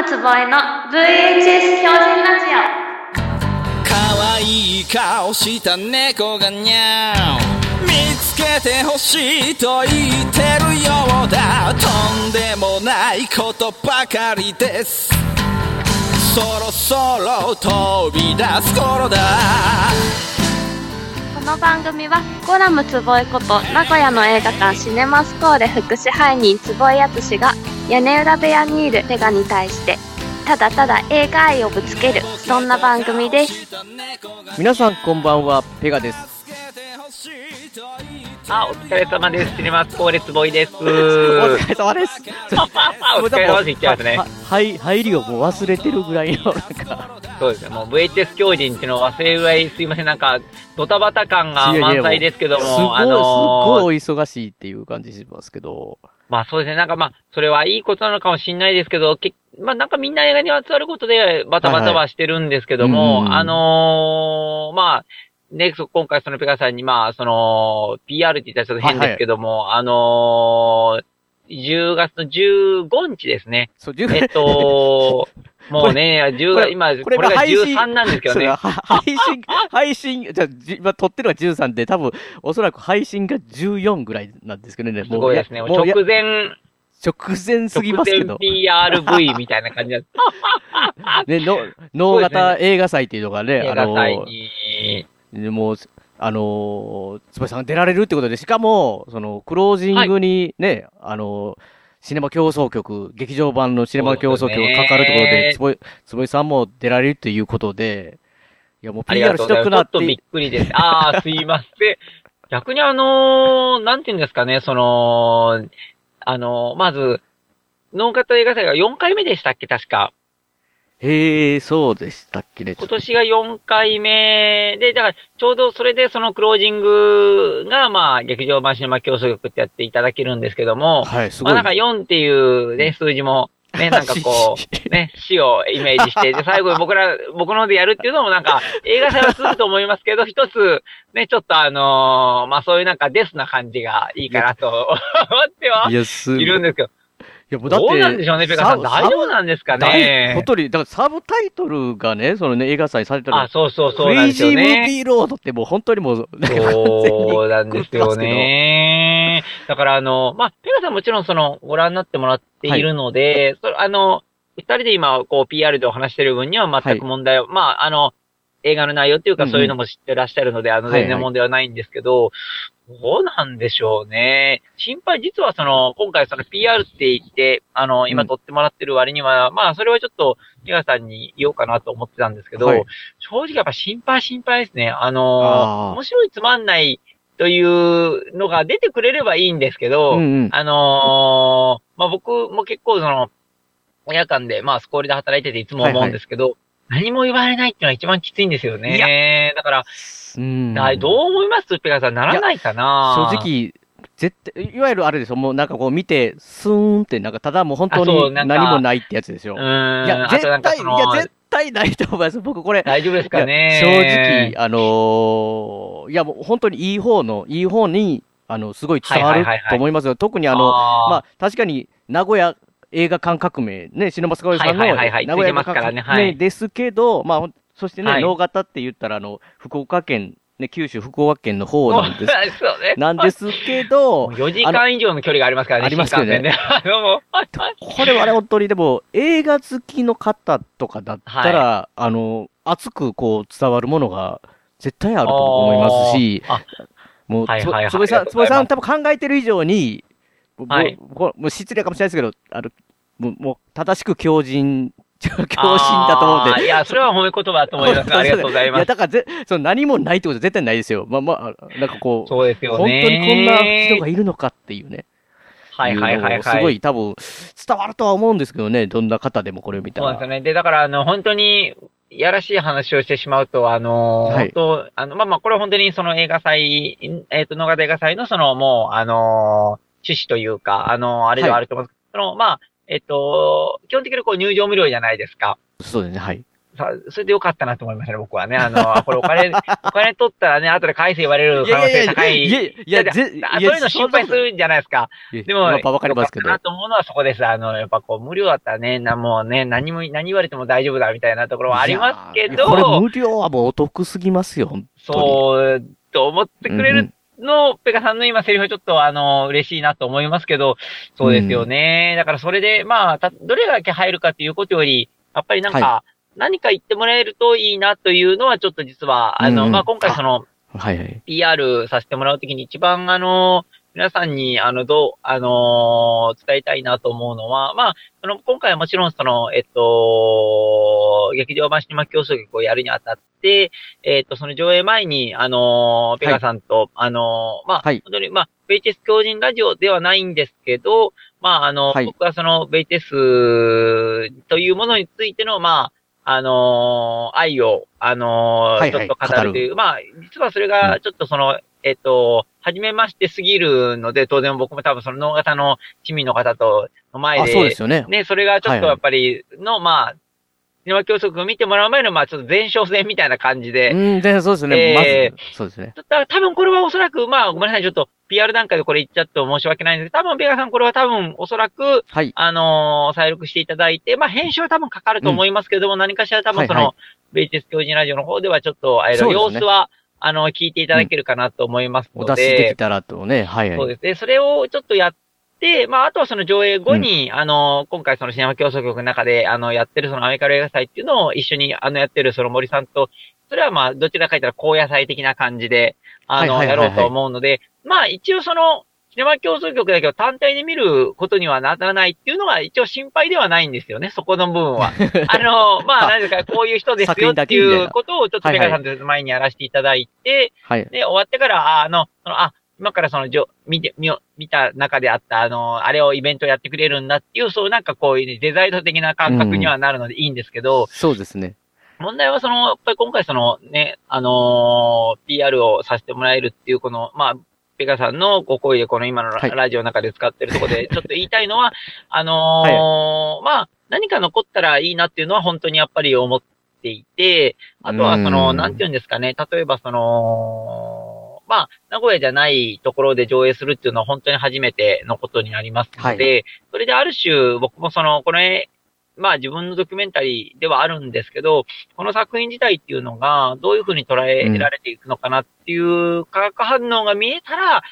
ムつぼえの VHS 標準ラジ可愛い顔した猫がにゃー見つけてほしいと言ってるようだ。とんでもないことばかりです。そろそろ飛び出す頃だ。オこの番組はコラムつぼえこと名古屋の映画館シネマスコーレ副支配人つぼえやつしが屋根裏部屋にいるペガに対してただただ映画愛をぶつけるそんな番組です皆さんこんばんはペガですあ、お疲れ様です。シネマスコーレツボイです。お疲れ様です お疲れ様です。言っちゃいますねは。はい入りをもう忘れてるぐらいのなんかそうですね。もう VHS 狂人っていうのを忘れるぐらい、すいません。なんか、ドタバタ感が満載ですけども、すごい、あのーすごいお忙しいっていう感じしますけどまあそうですね。なんかまあ、それはいいことなのかもしれないですけど、けまあなんかみんな映画にまつわることでバタバタはしてるんですけども、はいはいうんあのーまあ、ね、そ今回そのペガさんにまあ、その、PR って言ったらちょっと変ですけども、あのー10月の15日ですね。そう10えっと、もうね、10これ月、今、ここれれが配信13なんですけどね。配信 配信じゃあじ今撮ってるのが13で多分おそらく配信が14ぐらいなんですけどねすごいですね。もうや直前、直前すぎますけど直前 PRV みたいな感じだった。ね、の脳型映画祭っていうのがね、映あのもう、あのー、つばさんが出られるってことで、しかも、その、クロージングにね、あのー、シネマ競争曲、劇場版のシネマ競争曲がかかるところで、つそぼい、つぼいさんも出られるということで、いや、もう PR しとうございます。ちょとくなってっとびっくりです。ああ、すいません。逆にあのーなんて言うんですかね、その、あのーまず、ノンカット映画祭が4回目でしたっけ、確か。へえ、そうでしたっけね。今年が4回目で、だから、ちょうどそれでそのクロージングが、まあ、劇場版シネマ競争局ってやっていただけるんですけども、はい、すごい。まあなんか4っていうね、数字も、ね、なんかこう、ね、死をイメージして、で、最後僕ら、僕のでやるっていうのもなんか、映画祭はすると思いますけど、一つ、ね、ちょっとあのーまあそういうなんかデスな感じがいいかなと思ってはいるんですけど、いや、もうだって、どうなんでしょうね、ペカさん。大丈夫なんですか大ね本。当に、だからサブタイトルがね、そのね、映画祭されたらあ、、そうそうそうクレイジームー。ビーロードってもう本当にもう、そうなんですよね。だからあの、まあ、ペガさんもちろんその、ご覧になってもらっているので、それあの、二人で今、こう、PR でお話してる分には全く問題は、まあ、あの、映画の内容っていうかうんうんそういうのも知ってらっしゃるので、あの、はいはい全然問題はないんですけど、どうなんでしょうね。心配、実はその、今回その PR って言って、あの、今うん撮ってもらってる割には、まあ、それはちょっと、ペガさんに言おうかなと思ってたんですけど、はい正直やっぱ心配心配ですね。あの面白いつまんないというのが出てくれればいいんですけど、うんうん。あのーまあ、僕も結構その、夜間で、まあ、スコールで働いてていつも思うんですけど、何も言われないっていうのは一番きついんですよね。だから、うんだどう思います？ペガさん、ならないかな？正。直、絶対、いわゆるあれですよ、もうなんかこう見て、スーンって、なんかただもう本当に何もないってやつですよ。うーん。いや、あ絶対、いや、絶対ないと思います。僕これ、大丈夫ですかね。正直、あのーいやもう本当にいい方の、いい方に、あの、すごい伝わると思いますよ。特にあの、まあ、確かに、名古屋映画館革命、ね、シネマスカイさんの、はいはいはいはい。名古屋から館ねはい。ですけど、まあ、そしてね、はい。能型って言ったら、あの、福岡県、ね、九州福岡県の方なんです。そうね。なんですけど、4時間以上の距離がありますからね、ありますけどね。これはね、本当にでも、映画好きの方とかだったら、あの、熱くこう伝わるものが絶対あると思いますし、あもう、はいはいはい。つぼいさん、つぼいさん多分考えてる以上に、はいもう失礼かもしれないですけど、あの、もう、もう正しく強靭、強靭だと思うんで。いや、それは褒め言葉だと思います。ありがとうございまいや、す。だからぜ、その何もないってことは絶対ないですよ。まあまあ、なんかこう、そうですよね。本当にこんな人がいるのかっていうね。はいはいはいはい。すごい多分、伝わるとは思うんですけどね、どんな方でもこれを見たら。そうですよね。で、だから、あの、本当に、やらしい話をしてしまうと、あの、はい本当、あの、まあまあ、これは本当にその映画祭、えっ、と、野方映画祭のその、もう、あの、趣旨というか、あの、あれではあると思うんですけど、その、まあ、えっ、と、基本的にこう入場無料じゃないですか？そうですね、はい。さ、それでよかったなと思いましたね、僕はね。あの、これお金、お金取ったらね、後で返せ言われる可能性高い。いやいやいや、ぜそういうの心配するんじゃないですか。でも、やっぱわかりますけど。なと思うのはそこです。あの、やっぱこう、無料だったらね、な、もうね、何も、何言われても大丈夫だみたいなところはありますけど。これ無料はもうお得すぎますよ、そう、と思ってくれるの、ペカさんの今セリフはちょっとあの、嬉しいなと思いますけど、そうですよね。うん、だからそれで、まあ、た、どれだけ入るかということより、やっぱりなんか、はい、何か言ってもらえるといいなというのは、ちょっと実は、あの、うん、まあ、今回その、はいはい。PR させてもらうときに一番あの、皆さんに、あの、どう、あのー、伝えたいなと思うのは、まあ、その、今回はもちろんその、えっと、劇場版シネマ競争劇をやるにあたって、えっと、その上映前に、あのー、ペガさんと、はい、あのー、まあ、はい、本当に、まあ、ベイテス狂人ラジオではないんですけど、まあ、あの、はい、僕はその、ベイテスというものについての、まあ、あのー、愛を、あのーはいはい、ちょっと語るという、まあ、実はそれが、ちょっとその、うん、えっと、初めましてすぎるので、当然僕も多分その脳型の市民の方との前で、そうですよね。ね、それがちょっとやっぱりの、はいはい、まあ、シネマ教則を見てもらう前の、まあ、ちょっと前哨戦みたいな感じで。うん、全そうですね。えー、まず、そうですね。多分これはおそらく、まあ、ごめんなさい、ちょっと、PR 段階でこれ言っちゃって申し訳ないんですけど、多分、ベガさんこれは多分、おそらく、はい。あのー、再録していただいて、まあ、編集は多分かかると思いますけども、うん、何かしら多分その、はいはい、ベイテス教授ラジオの方ではちょっと、あの、様子は、あの、聞いていただけるかなと思いますので。お出しできたらとね、はい、はい。そうですね。それをちょっとやっで、まあ、あとはその上映後に、うん、あの、今回そのシネマ競争局の中で、あの、やってるそのアメリカ映画祭っていうのを一緒に、あの、やってるその森さんと、それはまあ、どちらか言ったら高野菜的な感じで、あの、やろうと思うので、まあ、一応その、シネマ競争局だけど単体で見ることにはならないっていうのが一応心配ではないんですよね、そこの部分は。あの、まあ、何ですか、こういう人ですよっていうことをちょっとメガさんと前にやらせていただいて、はい、で、終わってから、あの、あ、今からその、じょ、見て、見、見た中であった、あの、あれをイベントやってくれるんだっていう、そうなんかこういう、ね、デザイン的な感覚にはなるのでいいんですけど、うん、そうですね。問題はその、やっぱり今回そのね、あのー、PR をさせてもらえるっていう、この、まあ、ペガさんのご声でこの今のラジオの中で使ってるところで、ちょっと言いたいのは、あのーはい、まあ、何か残ったらいいなっていうのは本当にやっぱり思っていて、あとはその、なんて言うんですかね、例えばその、まあ、名古屋じゃないところで上映するっていうのは本当に初めてのことになりますので、はい、それである種、僕もその、これ、まあ自分のドキュメンタリーではあるんですけど、この作品自体っていうのがどういうふうに捉えられていくのかなっていう化学反応が見えたら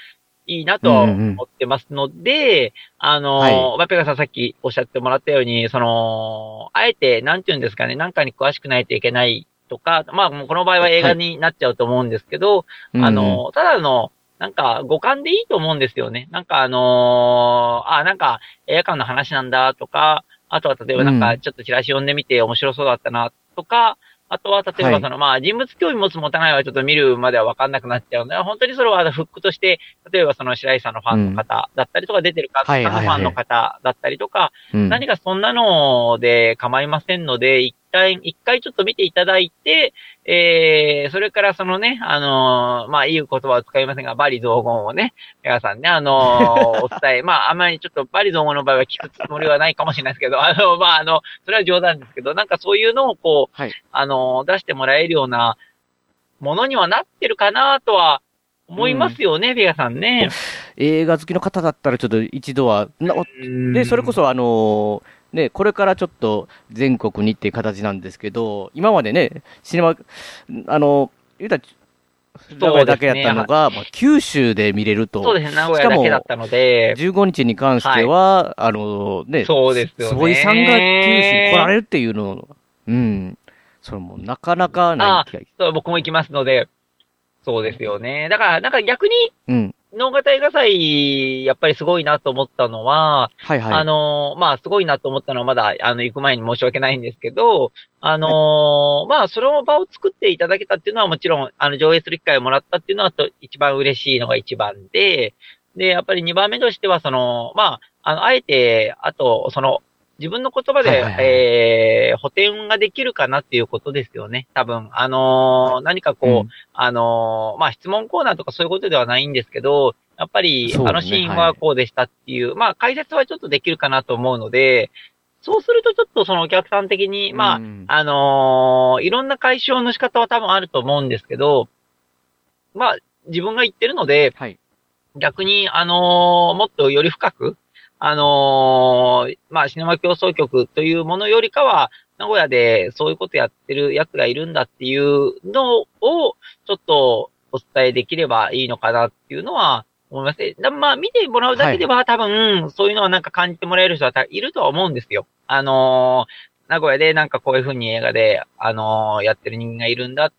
いいなと思ってますので、うんうん、あの、はい、マペガさんさっきおっしゃってもらったように、その、あえて、なんていうんですかね、なんかに詳しくないといけないとか、まあ、もうこの場合は映画になっちゃうと思うんですけど、はい、あの、ただの、なんか、五感でいいと思うんですよね。なんかあのー、あ、なんか、映画館の話なんだとか、あとは例えばなんか、ちょっとチラシ読んでみて面白そうだったなとか、あとは、例えばその、はい、まあ、人物興味持つ持たないはちょっと見るまでは分かんなくなっちゃうので、本当にそれはフックとして、例えばその白井さんのファンの方だったりとか、出てる方のファンの方だったりとか、何かそんなので構いませんので、一回、一回ちょっと見ていただいて、えー、それからそのね、あのー、まあ、いい言葉を使いませんが、バリ雑言をね、皆さんね、あのー、お伝え、まあ、あんまりちょっとバリ雑言の場合は聞くつもりはないかもしれないですけど、あの、まあ、あの、それは冗談ですけど、なんかそういうのをこう、はい、あの出してもらえるようなものにはなってるかなとは思いますよね、うん、ビアさんね。映画好きの方だったらちょっと一度は、で、それこそあのーね、これからちょっと全国にっていう形なんですけど、今までね、シネマ、あの、言うたら、名古屋だけやったのが、ね、まあ、九州で見れると。そうですね、名古屋だけだったので。15日に関しては、はい、あのね、そうですよね。坪井さんが九州に来られるっていうのうん。それもなかなかない気がそう、僕も行きますので、そうですよね。だから、なんか逆に、うん。能型映画祭、やっぱりすごいなと思ったのは、はいはい。あの、まあ、すごいなと思ったのはまだ、あの、行く前に申し訳ないんですけど、あの、まあ、その場を作っていただけたっていうのはもちろん、あの、上映する機会をもらったっていうのはと、一番嬉しいのが一番で、で、やっぱり二番目としては、その、まあ、あの、あえて、あと、その、自分の言葉で、はいはいはい、えー、補填ができるかなっていうことですよね。多分、あのー、何かこう、うん、あのー、まあ、質問コーナーとかそういうことではないんですけど、やっぱり、ね、あのシーンはこうでしたっていう、はい、まあ、解説はちょっとできるかなと思うので、そうするとちょっとそのお客さん的に、まあ、うんあのーいろんな解消の仕方は多分あると思うんですけど、まあ、自分が言ってるので、はい。逆に、あのーもっとより深く、あのーまあ、シネマ競争局というものよりかは、名古屋でそういうことやってる奴がいるんだっていうのを、ちょっとお伝えできればいいのかなっていうのは思いますまあ、見てもらうだけでは、多分、そういうのはなんか感じてもらえる人はたいるとは思うんですよ。あのー名古屋でなんかこういう風に映画で、あのーやってる人間がいるんだ。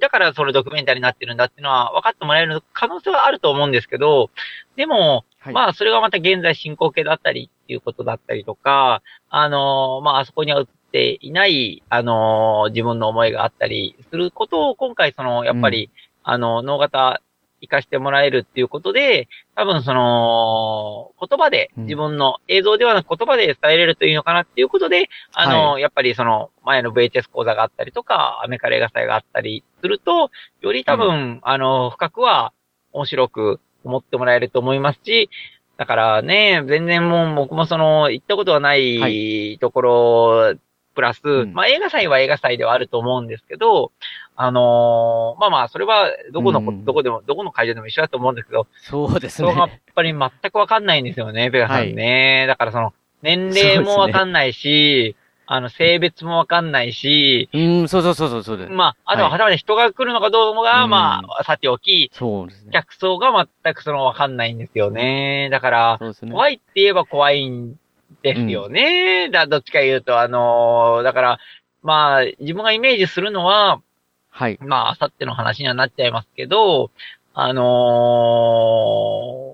だからそれドキュメンタリーになってるんだっていうのは分かってもらえる可能性はあると思うんですけど、でも、はい。まあ、それがまた現在進行形だったりっていうことだったりとか、あのーまあ、あそこには映っていない、あのー自分の思いがあったりすることを、今回、その、やっぱり、あの、脳型、活かしてもらえるっていうことで、多分その、言葉で、うん。自分の映像ではなく言葉で伝えれるといいのかなっていうことで、あの、はやっぱりその、前の VHS 講座があったりとか、アメカレ映画祭があったりすると、より多分、あの、深くは面白く思ってもらえると思いますし、だからね、全然もう僕もその、行ったことはなはいところ、プラス、んまあ映画祭は映画祭ではあると思うんですけど、あのーまあまあ、それはどこのこ、うんどこでも、どこの会場でも一緒だと思うんですけど、そうですそこがやっね。ぱり全くわかんないんですよね、ペガさんね。だからその、年齢もわかんないし、あの、性別もわかんないし、うん、そうそうそうそう。まあ、あとははいはたまた人が来るのかどうかが、うんまあ、さておき、そうですね。客層が全くそのわかんないんですよね。だから、ね。怖いって言えば怖いんですよね。だ、どっちか言うと、あのーだから、まあ、自分がイメージするのは、はい。まあ、あさっての話にはなっちゃいますけど、あの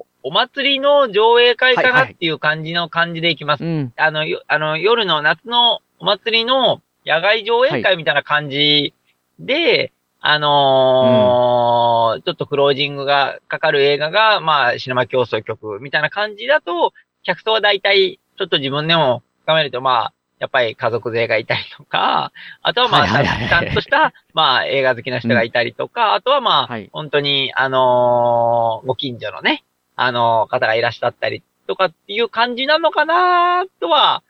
ーお祭りの上映会かはいはいなっていう感じの感じでいきます。うん。あの、よあの、夜の夏のお祭りの野外上映会みたいな感じで、あのーちょっとクロージングがかかる映画が、まあ、シネマ競争曲みたいな感じだと、客層は大体、ちょっと自分でも深めると、まあ、やっぱり家族勢がいたりとか、あとはまあ、はいはいはい。はいちゃんとした、まあ、映画好きな人がいたりとか、あとはまあ、はい。本当に、あのーご近所のね、あのー方がいらっしゃったりとかっていう感じなのかなとは、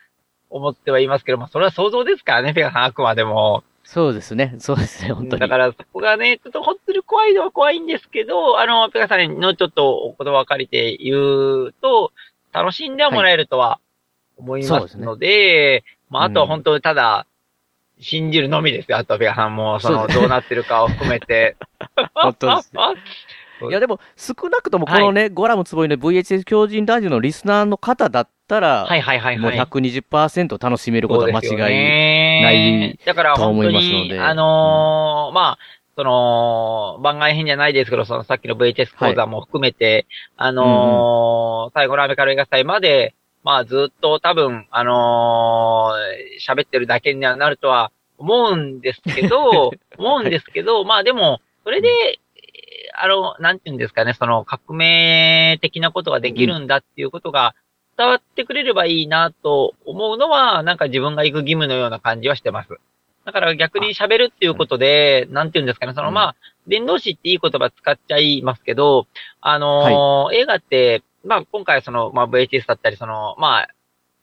思ってはいますけど、まあ、それは想像ですからね、ペガさん、あくまでも。そうですね。そうですね、本当に。だから、そこがね、ちょっと本当に怖いのは怖いんですけど、あの、ペガさんのちょっとお言葉を借りて言うと、楽しんではもらえるとは思いますので、まあ、あとは本当にただ、信じるのみですよ。あとはペガさんも、その、どうなってるかを含めて。本当ですね い。や、でも、少なくともこのね、ゴラムつぼいの VHS 狂人ラジオのリスナーの方だったら、はいはいはいもうはい。120%楽しめることは間違いいないだからと思本当いますので。に、あのーまあ、その、番外編じゃないですけど、そのさっきの VHS 講座も含めて、あのー最後のアメカル映画祭まで、まあずっと多分、あのー喋ってるだけにはなるとは思うんですけど、思うんですけど、まあでも、それで、あの、なんていうんですかね、その革命的なことができるんだっていうことが伝わってくれればいいなと思うのは、なんか自分が行く義務のような感じはしてます。だから逆に喋るっていうことで、なんていうんですかね、そのうんまあ、伝道師っていい言葉使っちゃいますけど、あのー映画って、まあ今回その、まあ VHS だったり、その、まあ、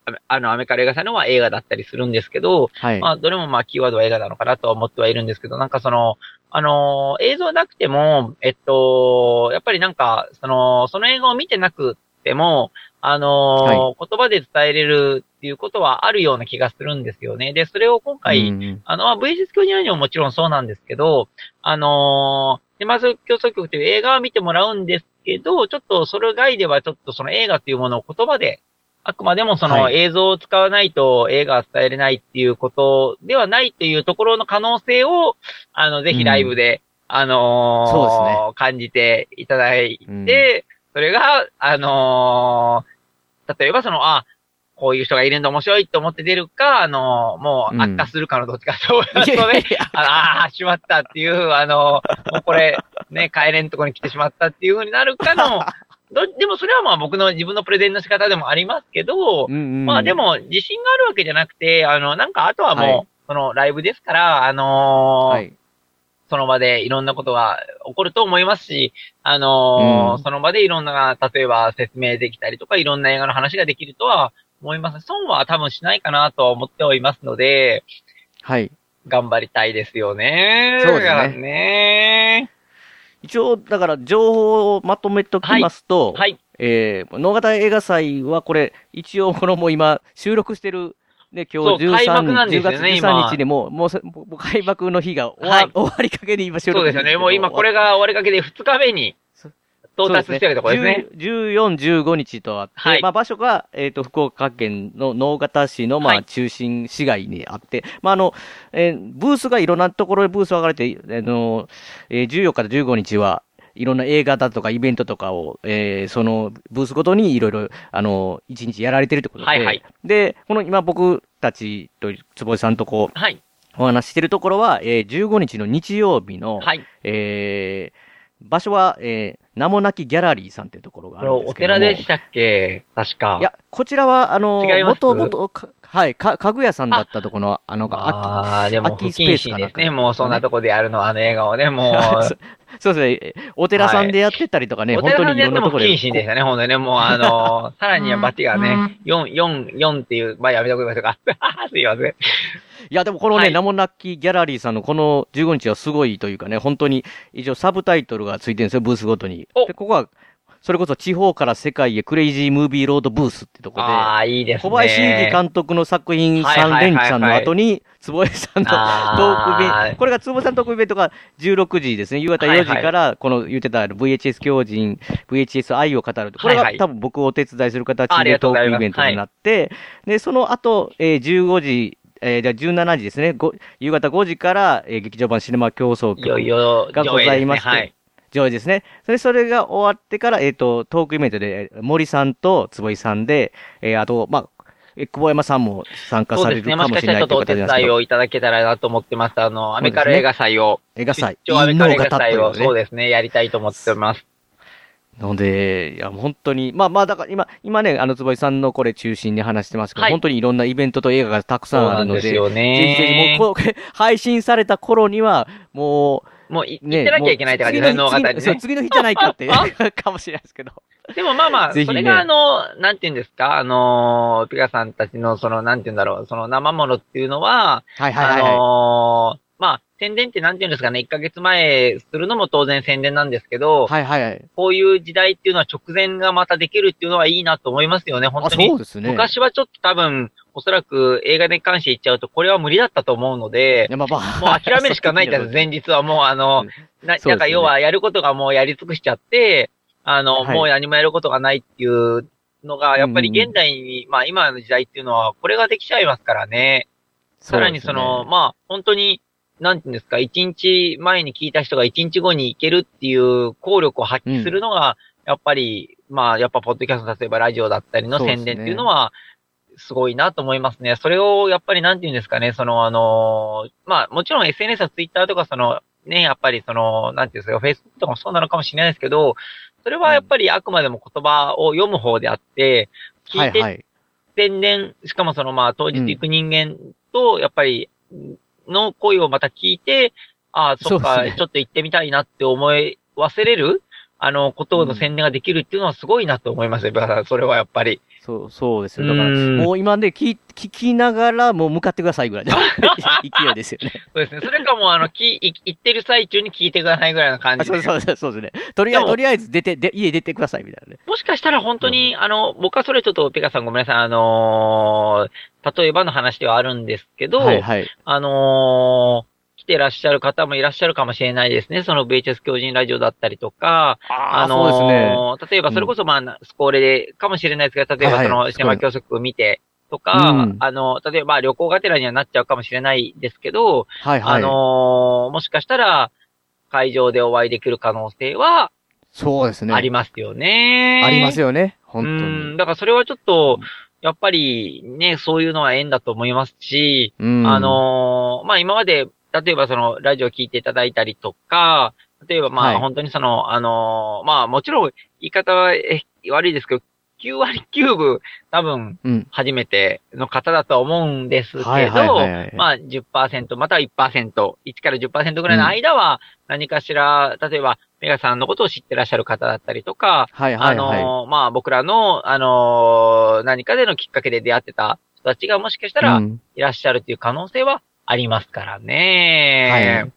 ああの、アメリカ映画祭のは映画だったりするんですけど、はい。まあ、どれもまあ、キーワードは映画なのかなとは思ってはいるんですけど、なんかその、あのー映像なくても、えっと、やっぱりなんか、その、その映画を見てなくても、あのー言葉で伝えれるっていうことはあるような気がするんですよね。で、それを今回、うんあの、まあ VHS 教授にももちろんそうなんですけど、あのー、で、まず競争局という映画を見てもらうんですけど、ちょっとそれ外ではちょっとその映画というものを言葉で、あくまでもそのはい。映像を使わないと映画は伝えれないっていうことではないっていうところの可能性を、あの、ぜひライブで、あのーそうですね。感じていただいて、うん。それが、あのー例えばその、あ、こういう人がいるんだ面白いと思って出るか、あのーもう悪化するかのどっちかと思いますとね、ああー、しまったっていう、あの、もうこれ、ね、帰れんとこに来てしまったっていう風になるかの、どでもそれはまあ僕の自分のプレゼンの仕方でもありますけど、うんうんまあでも自信があるわけじゃなくて、あの、なんかあとはもう、はいそのライブですから、あのーはい。その場でいろんなことが起こると思いますし、あのーうんその場でいろんな、例えば説明できたりとか、いろんな映画の話ができるとは思います。損は多分しないかなとは思っておりますので、はい。頑張りたいですよね。そうですねね。一応、だから、情報をまとめときますと、はい。えー、能形映画祭はこれ、一応このもう今、収録してる、ね、今日そう開幕な13日、10んですよね月13日でもう、もう開幕の日が終わ,、はい終わりかけに今収録そうですよね。もう今これが終わりかけで2日目に到達してるところですね。10 14、15日とあって、はいまあ場所が、えっ、と、福岡県の直方市の、まあはい中心市街にあって、まああの、えーブースがいろんなところでブース分かれて、あの、えー14日と15日は、いろんな映画だとかイベントとかを、えーそのブースごとにいろいろ、あの、一日やられてるってことで、はいはいで、この今僕たちと坪井さんとこう、はい。お話ししてるところは、えー15日の日曜日の、はい。えー場所は、えー名もなきギャラリーさんっていうところがあるんですけども。寺でしたっけ？確か。いや、こちらは、あの、元々、かはい、か家具屋さんだったところの、あの、あああ、でも不空きスペ謹ースかですね。もうそんなとこでやるのは、あの笑顔ね、もう。そ そうですね、お寺さんでやってたりとかね、お本当にいろんなところで。も不謹慎でしたね、ほんとにね。もうあの、さらにはバティがね、4、4、4っていう、まあやめときましょうか。すいません。いや、でもこのね、はい。名もなきギャラリーさんのこの15日はすごいというかね、本当に、一応サブタイトルがついてるんですよ、ブースごとに。お。で、ここは、それこそ地方から世界へクレイジームービーロードブースってとこで、ああ、いいですね。小林祐希監督の作品3連チャンの後に、坪井さんのトークイベンあート、これが坪井さんのトークイベントが16時ですね、夕方4時から、この言ってた VHS 狂人、VHS 愛を語る。これが多分僕をお手伝いする形でトークイベントになって、で、その後、えー15時、えーじゃあ17時ですね、ご夕方5時から、えー劇場版シネマ競争いよい局よ、がございまして、上映ですねはい。上映ですね。それ、それが終わってから、えっ、と、トークイベントで、えー森さんと坪井さんで、えーあと、まあ、えー久保山さんも参加されるそうですね。もしかかもしれないしたらちょっとお手伝いをいただけたらなと思ってます。あの、アメカル映画祭を。映画祭、一応アメカル映画祭を、そうですね、やりたいと思ってます。ので、いや、本当に、まあまあ、だから今、今ね、あの、坪井さんのこれ中心に話してますけど、はい本当にいろんなイベントと映画がたくさんあるので、そうですよねぜひぜひ、もう配信された頃には、ももうい、う、ね、行ってなきゃいけないって感じね、の型にね。日そう次の日じゃないかって、かもしれないですけど。でもまあまあ、ねそれがあの、なんて言うんですか、あの、ピカさんたちのその、なんて言うんだろう、その生ものっていうのは、はいはいはい、あはい。のーまあ、宣伝ってなんて言うんですかね、1ヶ月前するのも当然宣伝なんですけど、はいはいはい。こういう時代っていうのは直前がまたできるっていうのはいいなと思いますよね、本あ、当にそう。ですね。昔はちょっと多分、おそらく映画に関して言っちゃうと、これは無理だったと思うのでまあまあ。もう諦めるしかないんです、前日はもうあの、な、なんか要はやることがもうやり尽くしちゃって、あの、はいもう何もやることがないっていうのが、やっぱりうんうんうん現代に、まあ今の時代っていうのは、これができちゃいますからね。さらにその、まあ本当に、なんていうんですか、一日前に聞いた人が一日後に行けるっていう効力を発揮するのが、やっぱり、まあやっぱポッドキャスト、例えばラジオだったりの宣伝っていうのは、すごいなと思いますね。それを、やっぱりなんて言うんですかね、その、あの、まあ、もちろん SNS は Twitter とか、その、ね、やっぱりその、なんていうんですか、Facebook とかもそうなのかもしれないですけど、それはやっぱりあくまでも言葉を読む方であって、聞いて。宣伝、しかもそのまあ当日行く人間と、やっぱり、の声をまた聞いて、ああ、そっか、ね。ちょっと行ってみたいなって思い忘れる、あの、ことの宣伝ができるっていうのはすごいなと思いますよ、だからそれはやっぱり。そう、そうですよ。だから、うんもう今ね、聞聞きながら、もう向かってくださいぐらいの 勢いですよね。そうですね。それかもう、あの、き、い行ってる最中に聞いてくださいぐらいの感あじで。そうそうそうですね。とりあえず、とりあえず出て、で家出てくださいみたいなね。もしかしたら本当に、あの、僕はそれちょっと、ペガさんごめんなさい、あのー例えばの話ではあるんですけど、はいはい。あのー来てらっしゃる方もいらっしゃるかもしれないですね。その VHS 狂人ラジオだったりとか、あのーね。例えばそれこそまあ、スコーレでかもしれないですけど、例えばその、シネマ教則見てとか、うんあの、例えばまあ旅行がてらにはなっちゃうかもしれないですけど、はいはい。あのーもしかしたら、会場でお会いできる可能性はそうですね。ありますよね。ありますよ。よね。本当うん。に。だからそれはちょっと、やっぱりね、そういうのは縁だと思いますし、うんあ、のーまあ今まで、例えばその、ラジオ聞いていただいたりとか、例えばまあ、はい本当にその、あのーまあもちろん、言い方はえ悪いですけど、9割9分、多分、うん。初めての方だとは思うんですけど、まあ10%または1%、1から10%ぐらいの間は何かしら、例えばメガさんのことを知ってらっしゃる方だったりとか、はいはいはい。あの、まあ僕らの、あの、何かでのきっかけで出会ってた人たちがもしかしたらうんいらっしゃるっていう可能性はありますからね。はい。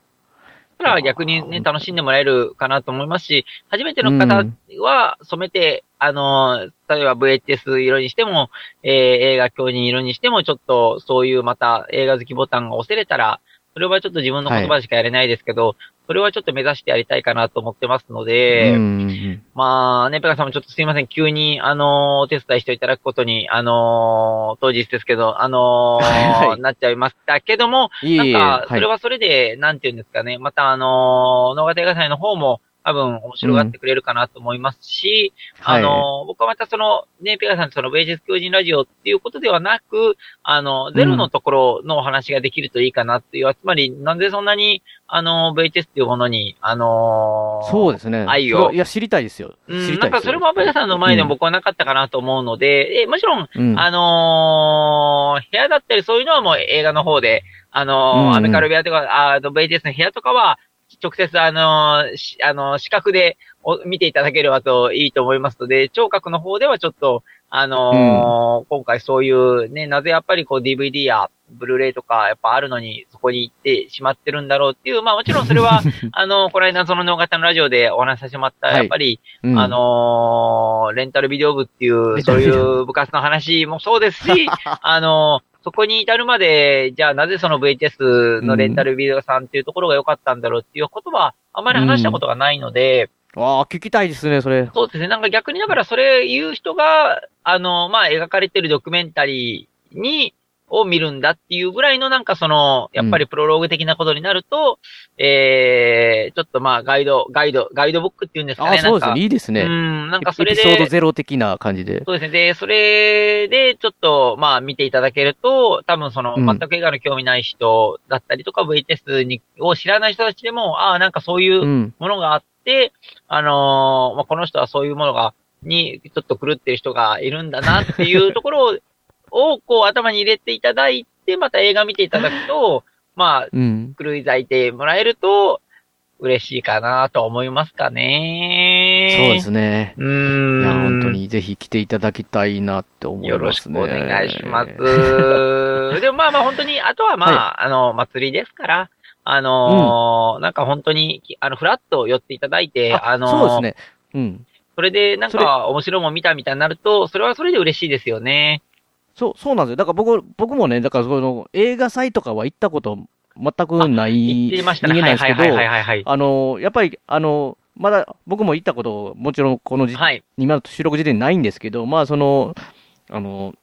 だから逆にね、楽しんでもらえるかなと思いますし、初めての方は染めて、あの、例えば VHS 色にしても、えー映画教人色にしても、ちょっとそういうまた映画好きボタンが押せれたら、それはちょっと自分の言葉でしかやれないですけど、それはちょっと目指してやりたいかなと思ってますので、まあ、ね、ペガさんもちょっとすいません、急に、あのーお手伝いしていただくことに、あのー当日ですけど、あのーはい。はいなっちゃいましたけども、なんか、はい。それはそれで、なんていうんですかね、またあのー、野方映画祭の方も、多分面白がってくれるかなと思いますし、あのー僕はまたその、ね、ペガさんとその、ベージス狂人ラジオっていうことではなく、あの、ゼロのところのお話ができるといいかなっていう、つまり、なんでそんなに、あの、VHS っていうものに、あのーそうですね。愛を。いいや、知りたいですよ。うん、ないんかそれもペガさんの前でも僕はなかったかなと思うので、えもちろん、うん。あのー部屋だったりそういうのはもう映画の方で、あのーうん。うんアメカル部屋とか、あの、VTS の部屋とかは、直接あのーしあのー視覚でお見ていただければといいと思いますので、聴覚の方ではちょっと、あのー今回そういうね、なぜやっぱりこう DVD やブルーレイとかやっぱあるのにそこに行ってしまってるんだろうっていう、まあもちろんそれは、あの、この間その能型のラジオでお話しさせてもらった、はい。やっぱり、うん。あのーレンタルビデオ部っていう、そういう部活の話もそうですし、あのーそこに至るまで、じゃあなぜその VHS のレンタルビデオさんっていうところが良かったんだろうっていうことは、あまり話したことがないので、ああ、聞きたいですね、それ。そうですね。なんか逆にだからそれ言う人が、あの、まあ、描かれてるドキュメンタリーに、を見るんだっていうぐらいのなんかその、やっぱりプロローグ的なことになると、えー、ちょっとまあ、ガイド、ガイド、ガイドブックっていうんですかね。ああ、そうですね。いいですね。うん、なんかそれで、エピソードゼロ的な感じで。そうですね。で、それで、ちょっと、まあ、見ていただけると、多分その、うん全く映画の興味ない人だったりとか、VTS に、を知らない人たちでも、ああ、なんかそういううんものがあって、あのーまあ、この人はそういうものが、に、ちょっと狂ってる人がいるんだなっていうところを、をこう、頭に入れていただいて、また映画見ていただくと、まあ、うん。狂い咲いてもらえると、嬉しいかなと思いますかね。そうですね。うーん。いや、本当にぜひ来ていただきたいなって思いよろしますね。くお願いします。でもまあまあ本当に、あとはまあ、あの、祭りですから、あのーなんか本当に、あの、フラッと寄っていただいて、あのーそうですね。うん。それでなんか面白いもん見たみたいになると、それはそれで嬉しいですよね。そう、そうなんですよ。だから僕、僕もね、だからその映画祭とかは行ったこと全くない言ってましたね。人間はないんですけどはいはい、はいはい。あの、やっぱり、あの、まだ僕も行ったこと、もちろんこのじ、はい。今の収録時点ないんですけど、まあその、あの、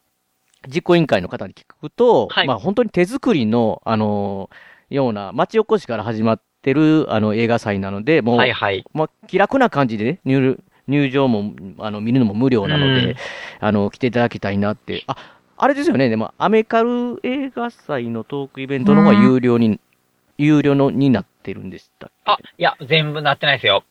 実行委員会の方に聞くと、はいまあ本当に手作りの、あの、ような町おこしから始まってる、あの、映画祭なので、もう、はいはい。まあ気楽な感じでね、入入場も、あの、見るのも無料なので、うんあの、来ていただきたいなって。あ、あれですよね、でも、アメカル映画祭のトークイベントの方が有料に、有料のになってるんでしたっけ？あ、いや、全部なってないですよ。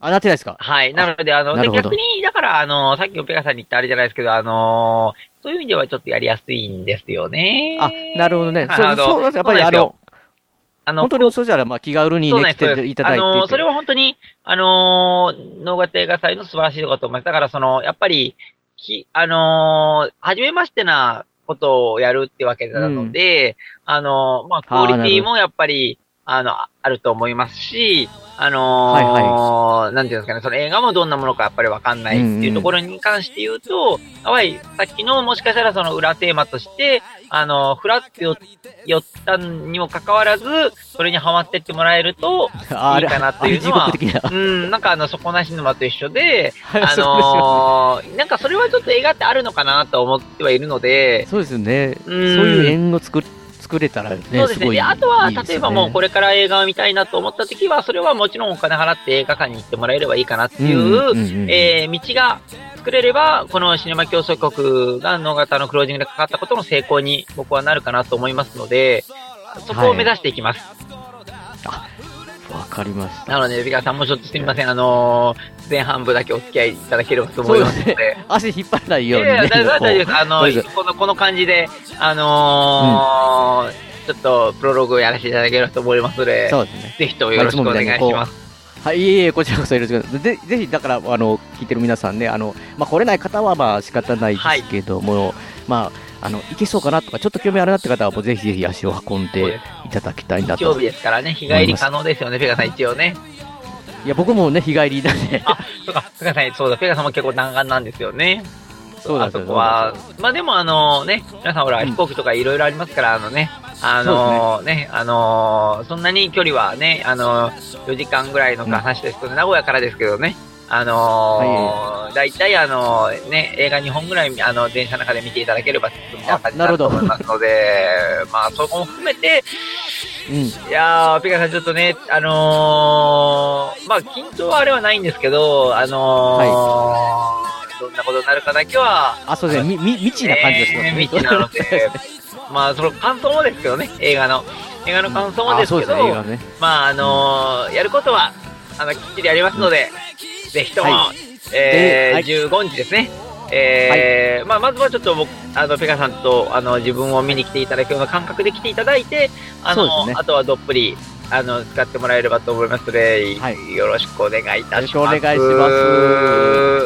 あ、なってないですか？はい。なので、あの、でなるほど逆に、だから、あの、さっきのペガさんに言ったあれじゃないですけど、あのそういう意味ではちょっとやりやすいんですよね。あ、なるほどね。そう、そうなんですやっぱりあの、あの、本当にそうしたら、まあ気軽にね、来ていただいて。あのーそれは本当に、あのー、能型映画祭の素晴らしいところだと思います。だから、その、やっぱり、き、あのー、初めましてなことをやるってわけなので、あのー、まあ、クオリティもやっぱり、あの、あると思いますし、あのーはいなんていうんですかね、その映画もどんなものかやっぱりわかんないっていうところに関して言うと、やはりさっきのもしかしたらその裏テーマとして、あの、フラッと寄寄ったにもかかわらず、それにハマってってもらえると、いいかなっていうのは。うん、なんかあの、底なし沼と一緒で、あのーなんかそれはちょっと映画ってあるのかなと思ってはいるので、そうですよね。そううんいう縁を作作れたらね、そうですね。ごいで、あとは、例えばもうこれから映画を見たいなと思った時は、それはもちろんお金払って映画館に行ってもらえればいいかなっていう、うんうんうんえー道が作れれば、このシネマ競争国が能型のクロージングでかかったことの成功に僕はなるかなと思いますので、そこを目指していきます。わかかりました。なので、ビカさんもちょっとすみません、あのー前半部だけお付き合いいただければと思いますので。足引っ張らないようにね。いやいや、大丈夫です。この、この感じで、あのーちょっと、プロローグをやらせていただければと思いますので、そうですね。ぜひともよろしくお願いします。はい、いえいえ、こちらこそよろしく。ぜぜひ、だから、あの、聞いてる皆さんね、あの、まあ、来れない方は、まあ、仕方ないですけども、まあ、あの、行けそうかなとか、ちょっと興味あるなって方は、もうぜひぜひ足を運んでいただきたいなと日曜日。ですからね、日帰り可能ですよね、ペガさん一応ね。いや、僕もね、日帰りなんで。あ、そうか、ペガさん、そうだ、ペガさんも結構弾丸なんですよね。そうあそこは、まあでもあのね、皆さんほら、うん飛行機とかいろいろありますから、あのね、あのね、あのそんなに距離はね、あの4時間ぐらいの話ですけど、名古屋からですけどね、あのー、大体あのね、映画2本ぐらい、あの、電車の中で見ていただければ、みたいな感じだと思いますので、まあ、そこも含めて、うん。いやー、ピカさんちょっとね、あのー、まあ、緊張はあれはないんですけど、あのーどんなことになるかだけは、あ、そうですね、み、み、未知な感じですよね未知なので、まあ、その感想もですけどね、映画の。映画の感想もですけど、うですね、ね。まあ、あのーやることは、あの、きっちりやりますので、ぜひとも、はえーはい15日ですね。えーまあ、まずはちょっと僕、あの、ペガさんと、あの、自分を見に来ていただくような感覚で来ていただいて、あの、そうですねあとはどっぷり、あの、使ってもらえればと思いますので、はいよろしくお願いいたします。よろしくお願いし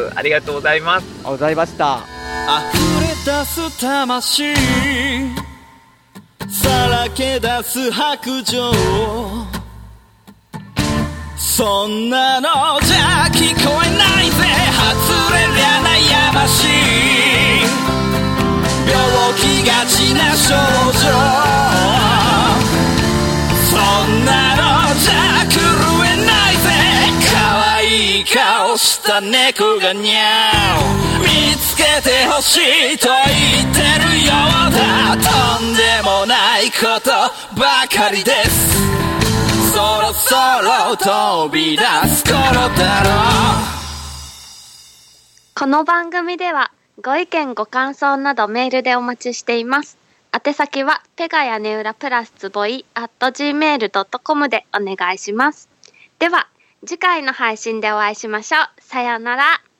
ますありがとうございます。あございました。溢れ出す魂さらけ出す白状そんなのじゃ症状そんなのじゃ狂えないぜ可愛い顔した猫がにゃお見つけてほしいと言ってるようだ。とんでもないことばかりです。そろそろ飛び出す頃だろうこの番組ではご意見ご感想などメールでお待ちしています。宛先はペガ屋根裏プラスつぼい at gmail.com でお願いします。では次回の配信でお会いしましょう。さようなら。